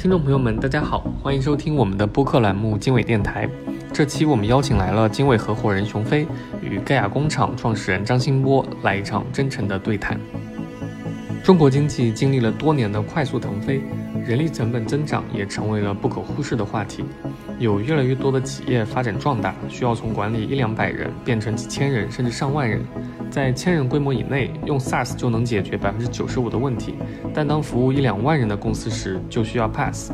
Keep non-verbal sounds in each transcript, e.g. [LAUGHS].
听众朋友们，大家好，欢迎收听我们的播客栏目经纬电台。这期我们邀请来了经纬合伙人熊飞与盖亚工厂创始人张新波来一场真诚的对谈。中国经济经历了多年的快速腾飞，人力成本增长也成为了不可忽视的话题。有越来越多的企业发展壮大，需要从管理一两百人变成几千人甚至上万人。在千人规模以内，用 SaaS 就能解决百分之九十五的问题，但当服务一两万人的公司时，就需要 PaaS。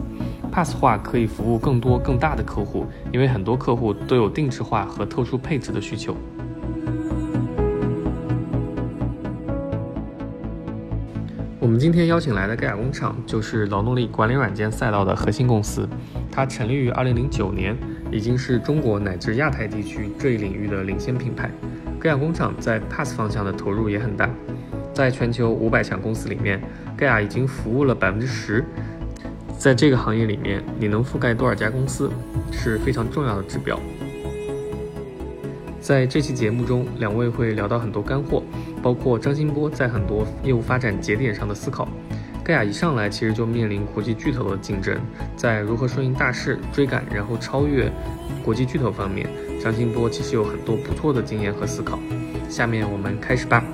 PaaS 化可以服务更多更大的客户，因为很多客户都有定制化和特殊配置的需求。我们今天邀请来的盖亚工厂，就是劳动力管理软件赛道的核心公司。它成立于2009年，已经是中国乃至亚太地区这一领域的领先品牌。盖亚工厂在 PaaS 方向的投入也很大，在全球五百强公司里面，盖亚已经服务了百分之十。在这个行业里面，你能覆盖多少家公司是非常重要的指标。在这期节目中，两位会聊到很多干货，包括张新波在很多业务发展节点上的思考。盖亚一上来其实就面临国际巨头的竞争，在如何顺应大势、追赶然后超越国际巨头方面。张新波其实有很多不错的经验和思考，下面我们开始吧。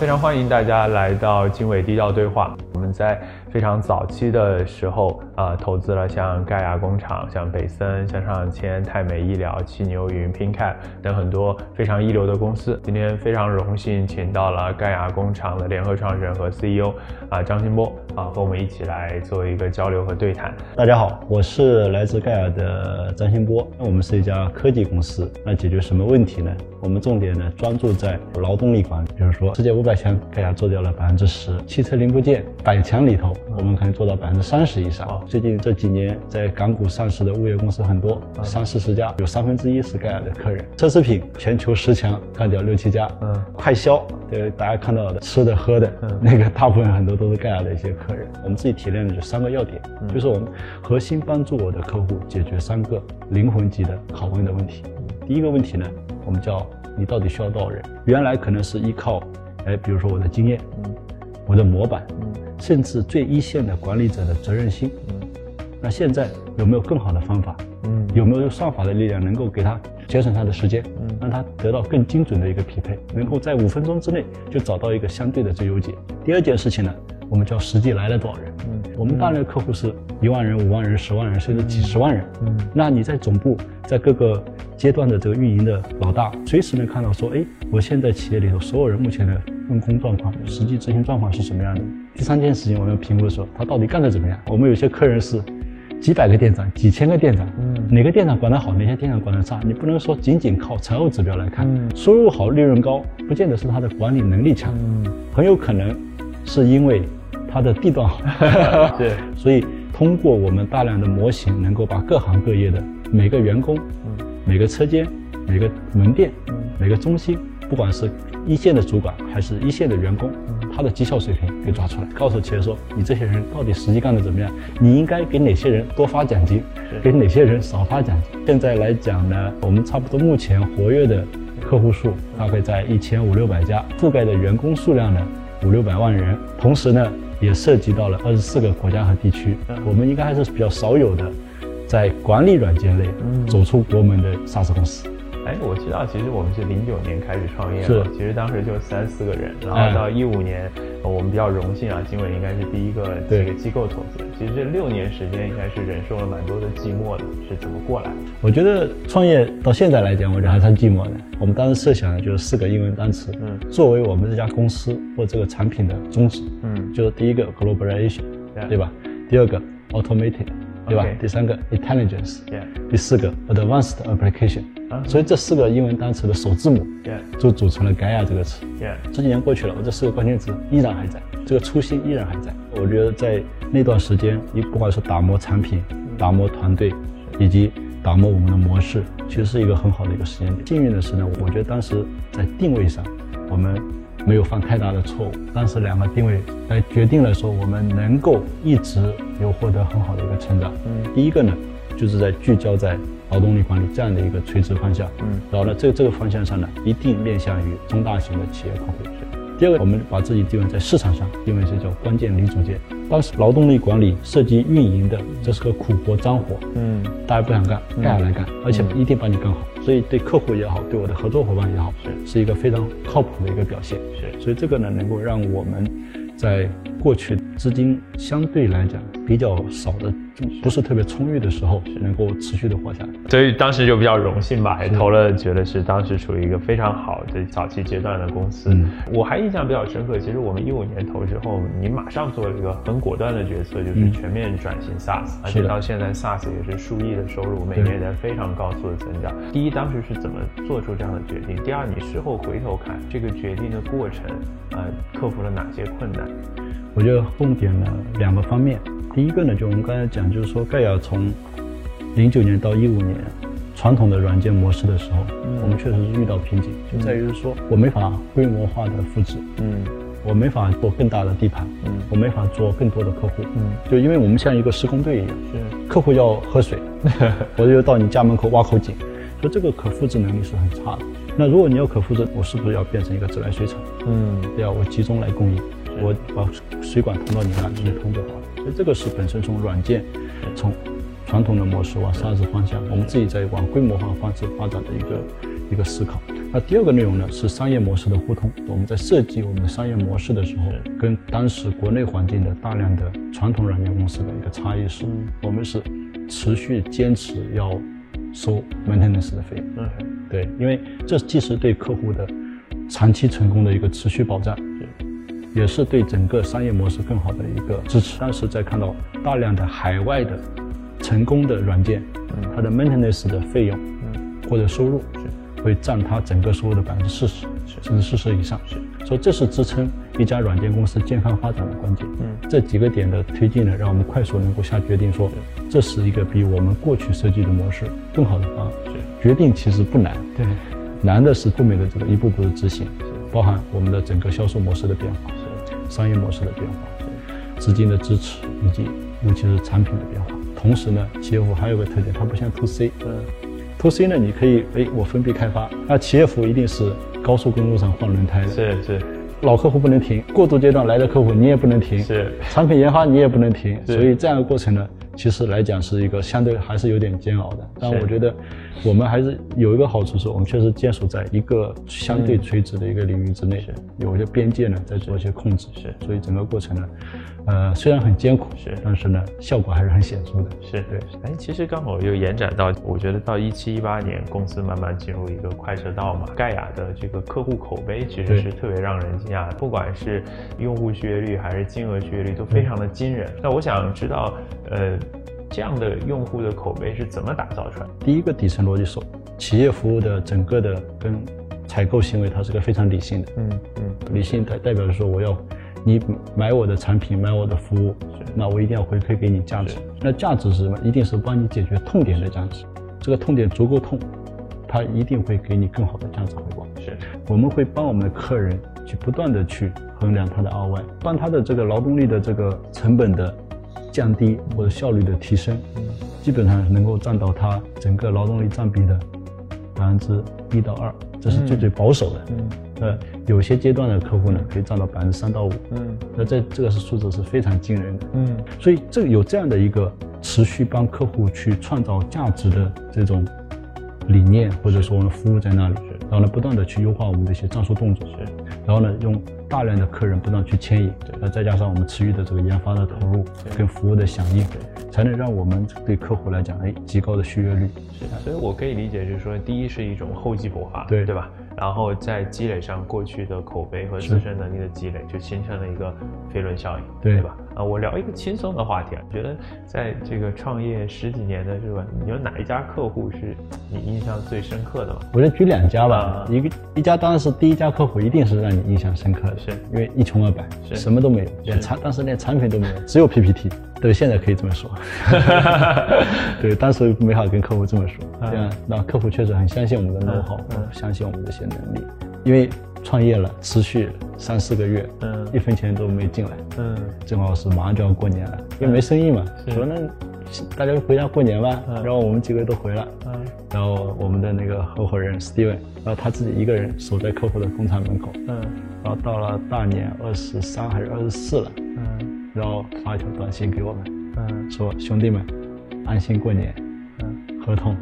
非常欢迎大家来到经纬低调对话。我们在。非常早期的时候，啊，投资了像盖亚工厂、像北森、向上签、泰美医疗、七牛云、PinCap 等很多非常一流的公司。今天非常荣幸请到了盖亚工厂的联合创始人和 CEO 啊张新波啊，和我们一起来做一个交流和对谈。大家好，我是来自盖尔的张新波。那我们是一家科技公司，那解决什么问题呢？我们重点呢专注在劳动力管理，比如说世界五百强，盖亚做掉了百分之十；汽车零部件百强里头。我们可能做到百分之三十以上。最近这几年，在港股上市的物业公司很多，三四十家，有三分之一是盖亚的客人。奢侈品全球十强干掉六七家。嗯，快销，对大家看到的吃的喝的，那个大部分很多都是盖亚的一些客人。我们自己提炼的就三个要点，就是我们核心帮助我的客户解决三个灵魂级的拷问的问题。第一个问题呢，我们叫你到底需要多少人？原来可能是依靠，哎，比如说我的经验，嗯我的模板。嗯甚至最一线的管理者的责任心，嗯，那现在有没有更好的方法？嗯，有没有算法的力量能够给他节省他的时间，嗯，让他得到更精准的一个匹配，能够在五分钟之内就找到一个相对的最优解？第二件事情呢，我们叫实际来了多少人？嗯，我们大量的客户是一万人、五万人、十万人，甚至几十万人。嗯，那你在总部，在各个阶段的这个运营的老大，随时能看到说，哎，我现在企业里头所有人目前的用工状况、实际执行状况是什么样的？第三件事情，我们要评估的时候，他到底干得怎么样？我们有些客人是几百个店长、几千个店长，嗯，哪个店长管得好，哪些店长管得差？你不能说仅仅靠财务指标来看，收入好、利润高，不见得是他的管理能力强，嗯，很有可能是因为他的地段好。[LAUGHS] 对，所以通过我们大量的模型，能够把各行各业的每个员工、每个车间、每个门店、每个中心，不管是一线的主管还是一线的员工。他的绩效水平给抓出来，告诉企业说，你这些人到底实际干的怎么样？你应该给哪些人多发奖金，给哪些人少发奖金？现在来讲呢，我们差不多目前活跃的客户数大概在一千五六百家，覆盖的员工数量呢五六百万人，同时呢也涉及到了二十四个国家和地区。我们应该还是比较少有的，在管理软件类走出国门的上市公司。哎，我知道，其实我们是零九年开始创业的，其实当时就三四个人，然后到一五年，我们比较荣幸啊，经纬应该是第一个这个机构投资。其实这六年时间应该是忍受了蛮多的寂寞的，是怎么过来的？我觉得创业到现在来讲，我觉得还算寂寞的。我们当时设想的就是四个英文单词，嗯，作为我们这家公司或这个产品的宗旨，嗯，就是第一个 globalization，对吧？第二个 automated。对吧？第三个 intelligence，第四个 advanced application，所以这四个英文单词的首字母就组成了 Gaia 这个词。这几年过去了，我这四个关键词依然还在，这个初心依然还在。我觉得在那段时间，你不管是打磨产品、打磨团队，以及打磨我们的模式，其实是一个很好的一个时间点。幸运的是呢，我觉得当时在定位上，我们。没有犯太大的错误，但是两个定位来决定了说我们能够一直有获得很好的一个成长。嗯，第一个呢，就是在聚焦在劳动力管理这样的一个垂直方向。嗯，然后呢，这这个方向上呢，一定面向于中大型的企业客户。第二个，我们把自己定位在市场上，定位是叫关键零组件。当时劳动力管理涉及运营的，这是个苦活脏活，嗯，大家不想干，干下来干，而且一定帮你干好。所以对客户也好，对我的合作伙伴也好，是是一个非常靠谱的一个表现。是所以这个呢，能够让我们在过去资金相对来讲比较少的，不是特别充裕的时候，能够持续的活下来。所以当时就比较荣幸吧，也投了，觉得是当时处于一个非常好的早期阶段的公司。嗯我还印象比较深刻，其实我们一五年投之后，你马上做了一个很果断的决策，就是嗯全面转型 SaaS，、而且到现在 SaaS 也是数亿的收入，每年在非常高速的增长。第一，当时是怎么做出这样的决定？第二，你事后回头看这个决定的过程，呃，克服了哪些困难？我觉得重点呢两个方面，第一个呢，就我们刚才讲，就是说盖亚从零九年到一五年，传统的软件模式的时候，我们确实是遇到瓶颈，就在于说我没法规模化的复制，嗯。我没法做更大的地盘，嗯。我没法做更多的客户，嗯，就因为我们像一个施工队一样，是。客户要喝水，[LAUGHS] 我就到你家门口挖口井，所以这个可复制能力是很差的。那如果你要可复制，我是不是要变成一个自来水厂？嗯。对啊，我集中来供应，我把水管通到你那直接通就好了。所以这个是本身从软件，从传统的模式往 SaaS 方向，我们自己在往规模化方式发展的一个一个思考。那第二个内容呢是商业模式的互通。我们在设计我们的商业模式的时候，跟当时国内环境的大量的传统软件公司的一个差异是，我们是持续坚持要收 maintenance 的费用。嗯对，因为这既是对客户的长期成功的一个持续保障，也是对整个商业模式更好的一个支持。当时在看到大量的海外的成功的软件，它的 maintenance 的费用或者收入会占它整个收入的百分之四十，甚至四十以上。所以这是支撑一家软件公司健康发展的关键。嗯。这几个点的推进呢，让我们快速能够下决定说，这是一个比我们过去设计的模式更好的方案。决定其实不难，对，难的是后面的这个一步步的执行，包含我们的整个销售模式的变化、商业模式的变化、资金的支持，以及尤其是产品的变化。同时呢，企业服务还有个特点，它不像 to C，嗯 to C 呢，你可以哎我分批开发，那企业服务一定是高速公路上换轮胎的，是是。老客户不能停，过渡阶段来的客户你也不能停，是。产品研发你也不能停，所以这样的过程呢，其实来讲是一个相对还是有点煎熬的。但我觉得我们还是有一个好处是，我们确实坚守在一个相对垂直的一个领域之内，有一些边界呢在做一些控制，是所以整个过程呢，呃，虽然很艰苦，是但是呢，效果还是很显著的。是对，哎，其实刚好又延展到，我觉得到一七一八年，公司慢慢进入一个快车道嘛。盖亚的这个客户口碑其实是特别让人惊讶的，不管是用户续约率还是金额续约率都非常的惊人。那我想知道，呃，这样的用户的口碑是怎么打造出来的？第一个底层逻辑是，企业服务的整个的跟采购行为，它是个非常理性的。嗯嗯，理性代代表着说，我要你买我的产品，买我的服务，那我一定要回馈给你价值。那价值是什么？一定是帮你解决痛点的价值。这个痛点足够痛，它一定会给你更好的价值回报。是我们会帮我们的客人去不断的去衡量他的 ROI，帮他的这个劳动力的这个成本的降低或者效率的提升，基本上能够占到它整个劳动力占比的百分之一到二，这是最最保守的。嗯呃，有些阶段的客户呢，可以占到百分之三到五。嗯那这这个是数字是非常惊人的。嗯所以这有这样的一个持续帮客户去创造价值的这种理念，或者说我们服务在那里，然后呢不断的去优化我们的一些战术动作，是然后呢用大量的客人不断去牵引，那再加上我们持续的这个研发的投入跟服务的响应，才能让我们对客户来讲，哎，极高的续约率。是，所以我可以理解，就是说，第一是一种厚积薄发，对对吧？然后在积累上过去的口碑和自身能力的积累，就形成了一个飞轮效应，对吧？啊，我聊一个轻松的话题啊，觉得在这个创业十几年的是吧，你有哪一家客户是你印象最深刻的吗？我就举两家吧啊，一个一家当然是第一家客户，一定是让你印象深刻的，是因为一穷二白，是什么都没有，连产当时连产品都没有，只有 PPT。对，现在可以这么说。[LAUGHS] 对，当时没法跟客户这么说，这样那客户确实很相信我们的 know how，相信我们这些能力，因为创业了，持续三四个月，嗯。一分钱都没进来，嗯。正好是马上就要过年了，因为没生意嘛，是。说那大家回家过年吧。嗯。然后我们几个都回了，嗯。然后我们的那个合伙人 Steven，然后他自己一个人守在客户的工厂门口，嗯。然后到了大年二十三还是二十四了，嗯。然后发一条短信给我们，嗯。说兄弟们，安心过年，嗯。合同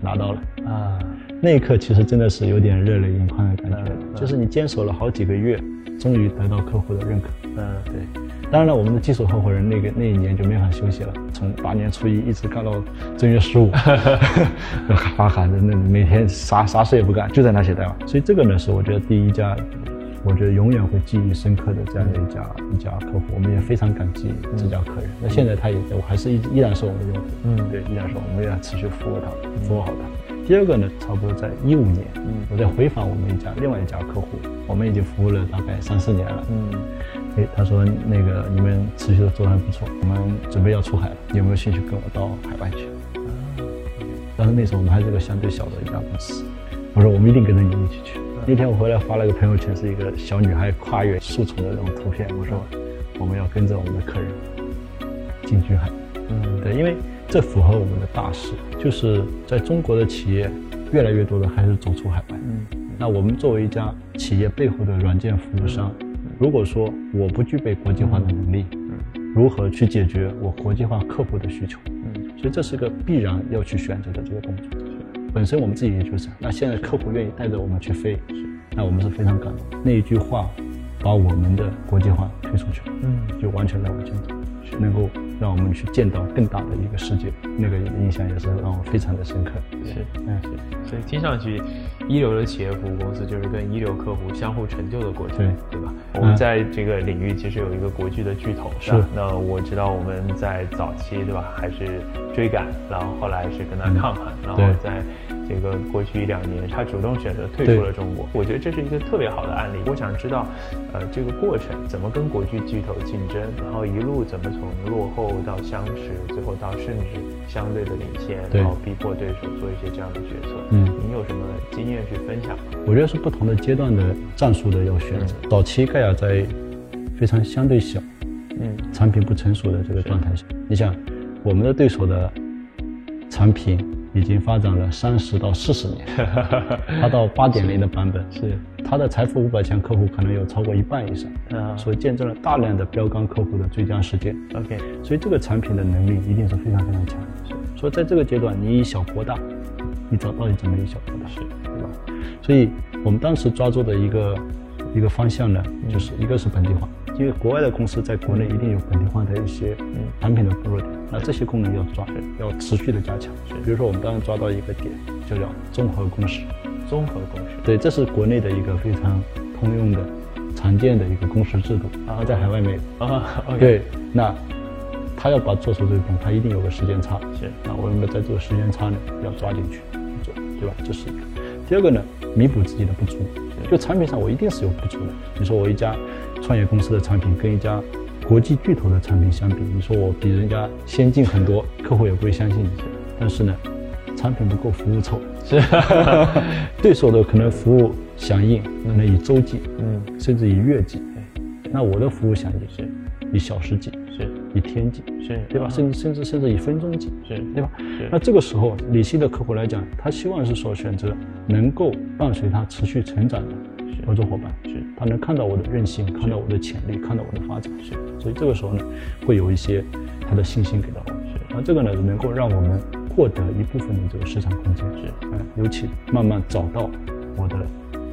拿到了。啊那一刻其实真的是有点热泪盈眶的感觉，嗯就是你坚守了好几个月，终于得到客户的认可。嗯对，当然了，我们的技术合伙人那个那一年就没法休息了，从大年初一一直干到正月十五，[LAUGHS] 哈喊着那每天啥啥事也不干，就在那写代码。所以这个呢是我觉得第一家，我觉得永远会记忆深刻的这样的一家一家客户，我们也非常感激这家客人。那现在他也我还是依依然是我们的用户，嗯对，依然是我们也要持续服务他，服务好他。第二个呢，差不多在一五年，嗯我在回访我们一家另外一家客户，我们已经服务了大概三四年了。嗯哎，他说那个你们持续的做得还不错，我们准备要出海了，有没有兴趣跟我到海外去？但是那时候我们还是个相对小的一家公司，我说我们一定跟着你一起去。那天我回来发了个朋友圈，是一个小女孩跨越树丛的那种图片，我说我们要跟着我们的客人进军海。嗯对，因为这符合我们的大势，就是在中国的企业越来越多的还是走出海外。嗯那我们作为一家企业背后的软件服务商，如果说我不具备国际化的能力，如何去解决我国际化客户的需求？嗯所以这是个必然要去选择的这个动作。本身我们自己也就是，那现在客户愿意带着我们去飞，那我们是非常感动。那一句话，把我们的国际化推出去了。嗯就完全在往前走，能够让我们去见到更大的一个世界，那个印象也是让我非常的深刻。是嗯，是所以听上去，一流的企业服务公司就是跟一流客户相互成就的过程，对对吧？嗯我们在这个领域其实有一个国际的巨头，是吧那我知道我们在早期，对吧，还是追赶，然后后来是跟他抗衡，然后在这个过去一两年，他主动选择退出了中国。我觉得这是一个特别好的案例。我想知道，呃，这个过程怎么跟国际巨头竞争，然后一路怎么从落后到相识，最后到甚至相对的领先，然后逼迫对手做一些这样的决策。嗯您有什么经验去分享吗？我觉得是不同的阶段的战术的要选择。早期盖亚在非常相对小、嗯产品不成熟的这个状态下，你想，我们的对手的产品已经发展了三十到四十年，[LAUGHS] 它到八点零的版本。是，它的财富五百强客户可能有超过一半以上，啊。所以见证了大量的标杆客户的最佳实践。，OK，所以这个产品的能力一定是非常非常强。的。所以在这个阶段，你以小博大，你找到底怎么以小博大，是。对吧？所以我们当时抓住的一个一个方向呢，就是一个是本地化，因为国外的公司在国内一定有本地化的一些产品的薄弱点，那这些功能要抓，要持续的加强。比如说我们刚刚抓到一个点，就叫综合公式。综合公式，对，这是国内的一个非常通用的、常见的一个公式制度，然后在海外没有。啊，OK，对，那他要把做出这个功，他一定有个时间差。是那我们在这个时间差呢，要抓进去做，对吧？这是一个。第二个呢，弥补自己的不足。就产品上，我一定是有不足的。你说我一家创业公司的产品跟一家国际巨头的产品相比，你说我比人家先进很多，客户也不会相信你。但是呢，产品不够，服务臭。是，[LAUGHS] 对手的可能服务响应可能以周计，嗯，甚至以月计。那我的服务响应是以小时计，是以天计，是，对吧？甚至甚至甚至以分钟计，是对吧？那这个时候，理性的客户来讲，他希望是说选择能够伴随他持续成长的合作伙伴，是他能看到我的韧性，看到我的潜力，看到我的发展，是。所以这个时候呢，会有一些他的信心给到我。那这个呢，能够让我们获得一部分的这个市场空间，是。嗯，尤其慢慢找到我的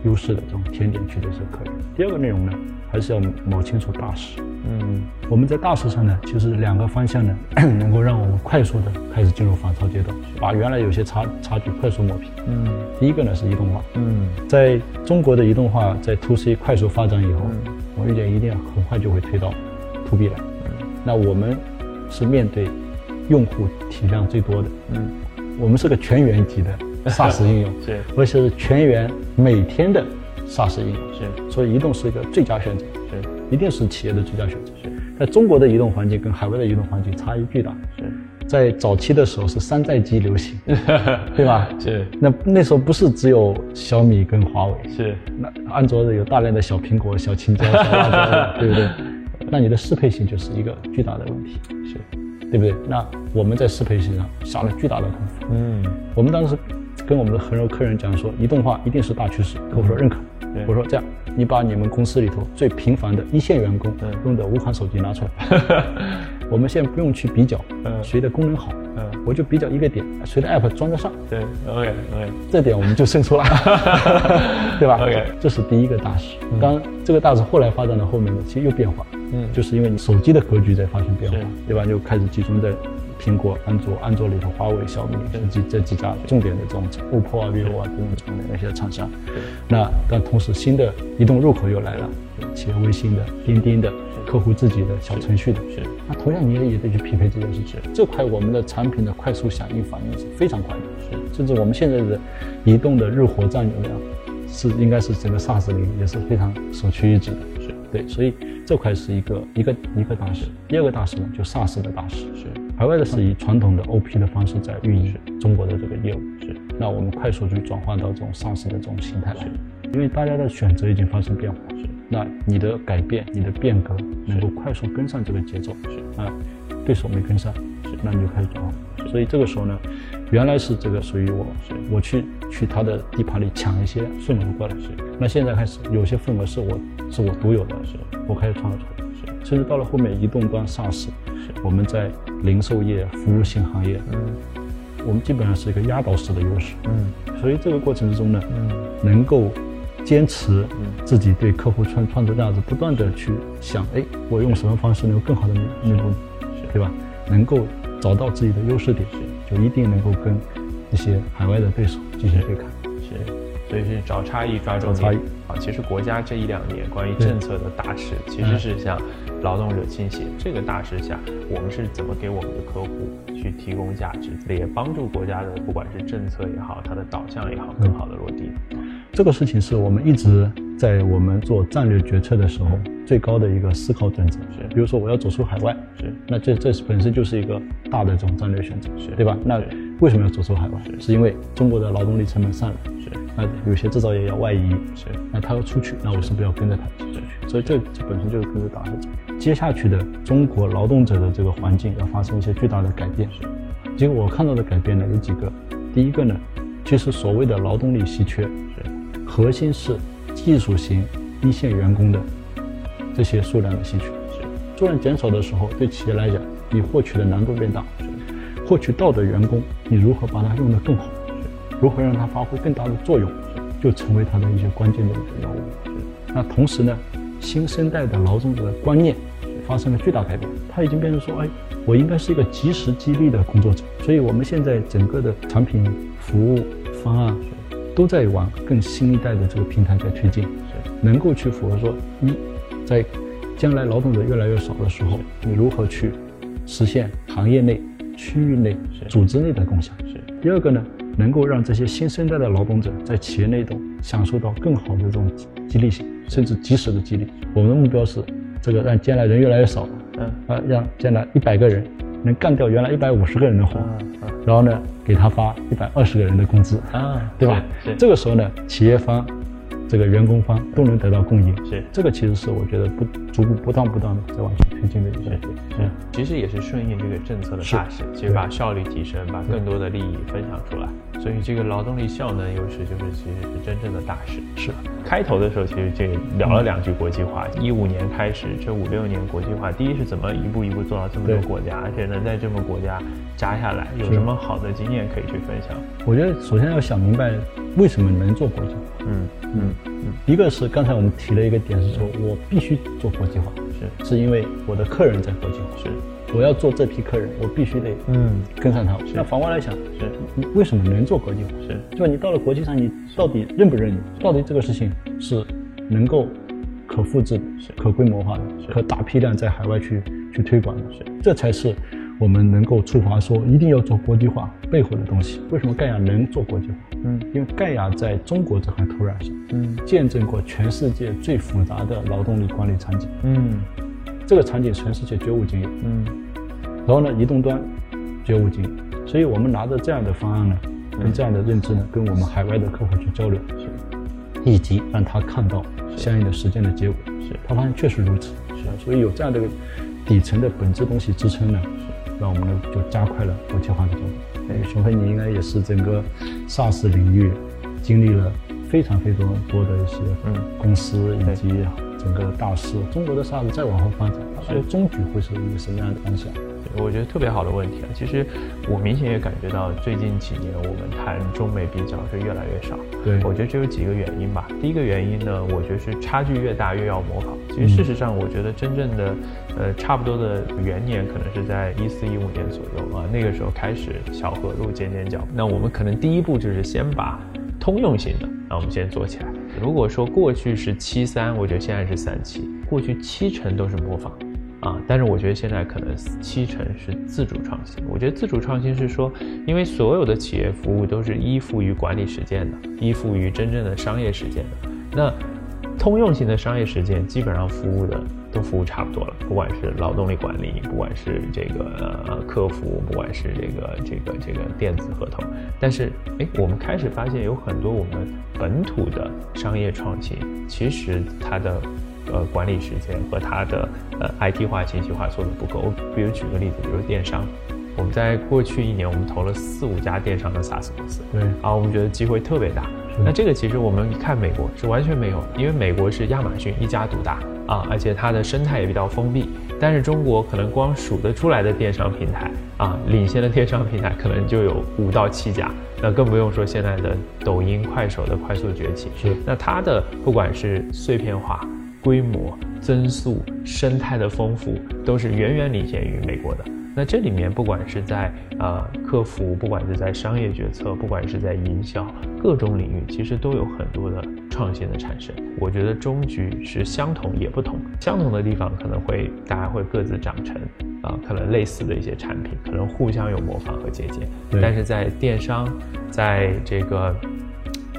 优势的这种甜点区的这个客人。第二个内容呢，还是要摸清楚大势。嗯我们在大势上呢，其实两个方向呢，[CLEARS THROAT] 能够让我们快速的开始进入反超阶段，把原来有些差差距快速抹平。嗯。第一个呢是移动化，嗯。在中国的移动化在 to C 快速发展以后，我预见一定很快就会推到 to B 来。那我们是面对用户体量最多的，嗯，我们是个全员级的 [LAUGHS] SaaS 应用，是。而且是全员每天的 SaaS 应用，是。所以移动是一个最佳选择，是一定是企业的最佳选择。是在中国的移动环境跟海外的移动环境差异巨大，是在早期的时候是山寨机流行，[LAUGHS] 对吧？是那那时候不是只有小米跟华为，是那安卓的有大量的小苹果、小青椒、小辣椒，对不对？那你的适配性就是一个巨大的问题。是。对不对？那我们在适配性上下了巨大的功夫。嗯，我们当时跟我们的很多客人讲说，移动化一定是大趋势，客户说认可。对我说这样，你把你们公司里头最频繁的一线员工嗯用的五款手机拿出来，[LAUGHS] 我们现在不用去比较嗯谁的功能好，嗯，我就比较一个点，谁的 app 装得上，对，OK OK，这点我们就胜出了，[LAUGHS] 对吧？OK 这是第一个大事。当然，这个大事后来发展到后面呢，其实又变化，嗯。就是因为你手机的格局在发生变化是，对吧？就开始集中在苹果、安卓、安卓里头，华为、小米这几这几家重点的这种 OPPO 啊、vivo 啊等等这种的那些厂商。那但同时新的移动入口又来了，企业微信的、钉钉的、客户自己的小程序的。是那同样你也也得去匹配这件事情。这块我们的产品的快速响应反应是非常快的，是甚至我们现在的移动的日活占有量是应该是整个 SaaS 里也是非常首屈一指的。是对，所以这块是一个一个一个大事。第二个大事呢，就 SaaS 的大事。是海外的是以传统的 OP 的方式在运营中国的这个业务，是。那我们快速去转换到这种 SaaS 的这种形态来，因为大家的选择已经发生变化，是。那你的改变、你的变革能够快速跟上这个节奏，是。啊，对手没跟上，是。那你就开始转换。所以这个时候呢，原来是这个属于我，是。我去去他的地盘里抢一些份额过来，是。那现在开始有些份额是我是我独有的，是。我开始创造出来。是甚至到了后面移动端 SaaS，我们在零售业、服务性行业，嗯。我们基本上是一个压倒式的优势。嗯。所以这个过程之中呢，嗯。能够坚持自己对客户创创造价值，不断的去想，哎，我用什么方式能够更好的弥补你，对吧？能够找到自己的优势点，就一定能够跟一些海外的对手进行对抗。是，所以是找差异抓重找差异点啊。其实国家这一两年关于政策的大势，其实是向劳动者倾斜。这个大势下，我们是怎么给我们的客户去提供价值，也帮助国家的不管是政策也好，它的导向也好，更好的落地。这个事情是我们一直在我们做战略决策的时候最高的一个思考准则。是比如说我要走出海外，是那这这是本身就是一个大的这种战略选择，是对吧？那为什么要走出海外？是因为中国的劳动力成本上来，是那有些制造业要外移，是那他要出去，那我是不是要跟着他出去？所以这这本身就是跟着大势走。接下去的中国劳动者的这个环境要发生一些巨大的改变。是结果我看到的改变呢有几个，第一个呢，其实所谓的劳动力稀缺，是核心是技术型一线员工的这些数量的稀缺。是数量减少的时候，对企业来讲，你获取的难度变大，获取到的员工，你如何把它用得更好，如何让它发挥更大的作用，就成为它的一些关键的一个要务。那同时呢，新生代的劳动者的观念发生了巨大改变，他已经变成说，哎，我应该是一个及时激励的工作者。所以我们现在整个的产品、服务、方案都在往更新一代的这个平台在推进，能够去符合说，一，在将来劳动者越来越少的时候，你如何去实现行业内、区域内、组织内的共享？第二个呢，能够让这些新生代的劳动者在企业内中享受到更好的这种激激励性，甚至及时的激励。我们的目标是，这个让将来人越来越少，嗯啊，让将来一百个人能干掉原来一百五十个人的活，然后呢，给他发一百二十个人的工资，啊，对吧？这个时候呢，企业方、这个员工方都能得到供应。是这个其实是我觉得不逐步不断不断的在往前推进的一个点。是，其实也是顺应这个政策的大势，其实把效率提升，把更多的利益分享出来。所以这个劳动力效能优势就是其实是真正的大势。是开头的时候其实这聊了两句国际化，一五年开始，这五六年国际化，第一是怎么一步一步做到这么多国家，而且能在这么国家扎下来，有什么好的经验可以去分享？我觉得首先要想明白为什么能做国际化。嗯嗯嗯，一个是刚才我们提了一个点是说，我必须做国际化，是是因为我的客人在国际化，是我要做这批客人，我必须得嗯跟上他。那反过来想，是你为什么能做国际化？是就你到了国际上，你到底认不认你？到底这个事情是能够可复制的、可规模化的、可大批量在海外去去推广的？是这才是我们能够触发说一定要做国际化背后的东西。为什么盖亚能做国际化？嗯。因为盖亚在中国这块土壤上，嗯。见证过全世界最复杂的劳动力管理场景，嗯。这个场景全世界绝无仅有。嗯。然后呢，移动端绝无仅有，所以我们拿着这样的方案呢，跟这样的认知呢，跟我们海外的客户去交流，是。以及让他看到相应的实践的结果，是。他发现确实如此，是，所以有这样的底层的本质东西支撑呢，让我们呢就加快了国际化的脚步。哎，熊飞，你应该也是整个 SaaS 领域经历了非常非常多的一些嗯公司以及整个大势。中国的 SaaS 再往后发展，所以中局会是一个什么样的方向？我觉得特别好的问题啊！其实我明显也感觉到最近几年我们谈中美比较是越来越少。对，我觉得这有几个原因吧。第一个原因呢，我觉得是差距越大越要模仿。其实事实上，我觉得真正的呃差不多的元年可能是在一四一五年左右啊，那个时候开始小河路尖尖角。那我们可能第一步就是先把通用型的，那我们先做起来。如果说过去是七三，我觉得现在是三七，过去七成都是模仿。啊，但是我觉得现在可能七成是自主创新。我觉得自主创新是说，因为所有的企业服务都是依附于管理实践的，依附于真正的商业实践的。那通用型的商业实践基本上服务的都服务差不多了，不管是劳动力管理，不管是这个客服，不管是这个这个这个电子合同。但是哎，我们开始发现有很多我们本土的商业创新，其实它的。呃，管理时间和它的呃 IT 化、信息化做的不够。比如举个例子，比如电商，我们在过去一年，我们投了四五家电商的 SaaS 公司，对，啊，我们觉得机会特别大。那这个其实我们一看美国是完全没有，因为美国是亚马逊一家独大啊，而且它的生态也比较封闭。但是中国可能光数得出来的电商平台啊，领先的电商平台可能就有五到七家，那更不用说现在的抖音、快手的快速崛起。是，那它的不管是碎片化。规模增速、生态的丰富都是远远领先于美国的。那这里面不管是在呃客服，不管是在商业决策，不管是在营销，各种领域其实都有很多的创新的产生。我觉得终局是相同也不同，相同的地方可能会大家会各自长成啊，可能类似的一些产品，可能互相有模仿和借鉴。但是在电商，在这个。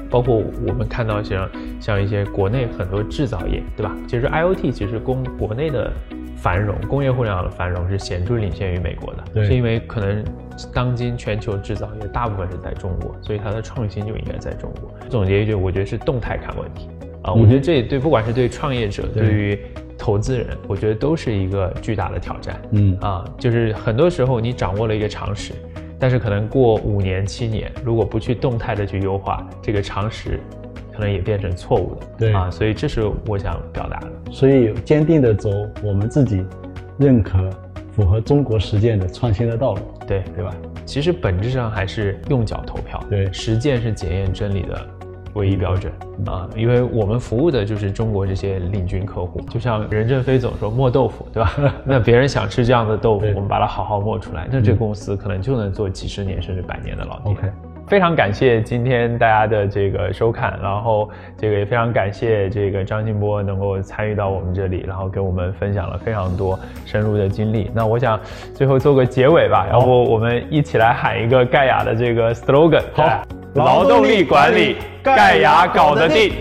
包括我们看到像像一些国内很多制造业，对吧？其实 IOT 其实供国内的繁荣，工业互联网的繁荣是显著领先于美国的，是因为可能当今全球制造业大部分是在中国，所以它的创新就应该在中国。总结一句，我觉得是动态看问题啊，我觉得这对不管是对创业者，对于投资人，我觉得都是一个巨大的挑战。嗯啊，就是很多时候你掌握了一个常识。但是可能过五年七年，如果不去动态的去优化这个常识，可能也变成错误的。对啊，所以这是我想表达的。所以坚定的走我们自己认可、符合中国实践的创新的道路。对，对吧？其实本质上还是用脚投票。对，实践是检验真理的。唯一标准啊，因为我们服务的就是中国这些领军客户，就像任正非总说磨豆腐，对吧？[LAUGHS] 那别人想吃这样的豆腐，我们把它好好磨出来，那这公司可能就能做几十年甚至百年的老店。OK，非常感谢今天大家的这个收看，然后这个也非常感谢这个张静波能够参与到我们这里，然后给我们分享了非常多深入的经历。那我想最后做个结尾吧，要不我们一起来喊一个盖亚的这个 slogan，好。劳动力管理，盖亚搞得定。